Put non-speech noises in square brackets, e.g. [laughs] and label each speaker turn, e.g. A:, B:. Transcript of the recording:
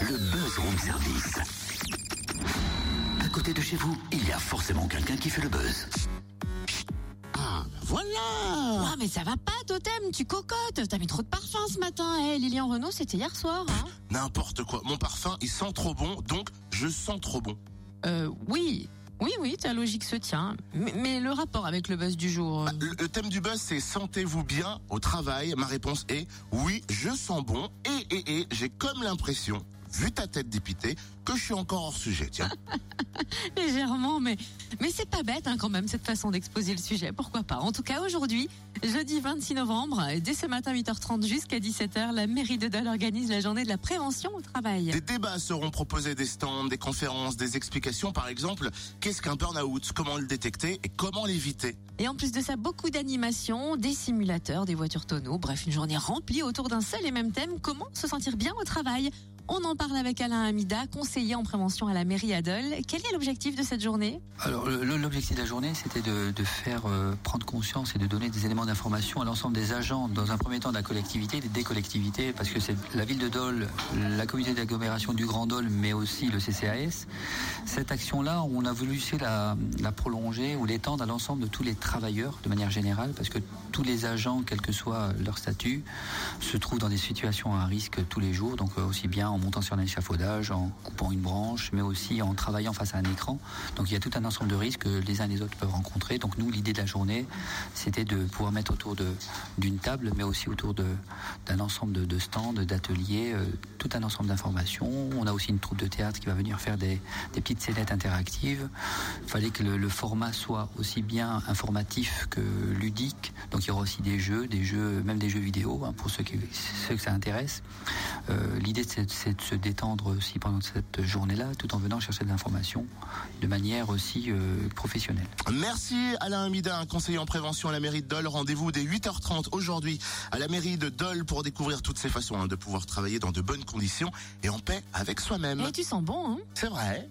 A: le buzz room service. À côté de chez vous, il y a forcément quelqu'un qui fait le buzz.
B: Ah, voilà
C: Ah mais ça va pas Totem, tu cocottes, t'as mis trop de parfum ce matin. Eh Lilian Renault c'était hier soir. Hein
B: N'importe quoi. Mon parfum, il sent trop bon, donc je sens trop bon.
C: euh, oui, oui, oui, ta logique se tient. Mais, mais le rapport avec le buzz du jour. euh,
B: Le, le thème du buzz, c'est sentez-vous bien au travail? Ma réponse est oui, je sens bon. Et, et, et, j'ai comme l'impression, vu ta tête dépitée, que je suis encore hors sujet. Tiens. [laughs]
C: Légèrement, mais, mais c'est pas bête hein, quand même cette façon d'exposer le sujet. Pourquoi pas? En tout cas, aujourd'hui, jeudi 26 novembre, dès ce matin 8h30 jusqu'à 17h, la mairie de Dole organise la journée de la prévention au travail.
B: Des débats seront proposés, des stands, des conférences, des explications. Par exemple, qu'est-ce qu'un burn-out? Comment le détecter? Et comment l'éviter?
C: Et en plus de ça, beaucoup d'animations, des simulateurs, des voitures tonneaux, bref, une journée remplie autour d'un seul et même thème, comment se sentir bien au travail? On en parle avec Alain Amida, conseiller en prévention à la mairie Adol. Quel est l'objectif de cette journée?
D: Alors l'objectif de la journée, c'était de, faire euh, prendre conscience et de donner des éléments d'information à l'ensemble des agents, dans un premier temps de la collectivité, des collectivités, parce que c'est la ville de Dole, la communauté d'agglomération du Grand Dole, mais aussi le CCAS. Cette action-là, on a voulu la, la prolonger ou l'étendre à l'ensemble de tous les travailleurs de manière générale, parce que tous les agents, quel que soit leur statut, se trouvent dans des situations à risque tous les jours, donc euh, aussi bien en montant sur un échafaudage, en coupant une branche, mais aussi en travaillant face à un écran. Donc il y a tout un ensemble de risques que les uns et les autres peuvent rencontrer. Donc nous, l'idée de la journée, c'était de pouvoir mettre autour d'une table, mais aussi autour d'un ensemble de, de stands, d'ateliers, euh, tout un ensemble d'informations. On a aussi une troupe de théâtre qui va venir faire des, des petites scénettes interactives. Il fallait que le, le format soit aussi bien informatif que ludique. Donc il y aura aussi des jeux, des jeux, même des jeux vidéo hein, pour ceux, qui, ceux que ça intéresse. Euh, L'idée c'est c'est de se détendre aussi pendant cette journée-là, tout en venant chercher de l'information de manière aussi euh, professionnelle.
B: Merci Alain Amida, conseiller en prévention à la mairie de Dole. Rendez-vous dès 8h30 aujourd'hui à la mairie de Dole pour découvrir toutes ces façons hein, de pouvoir travailler dans de bonnes conditions et en paix avec soi-même.
C: Et tu sens bon, hein?
B: C'est vrai.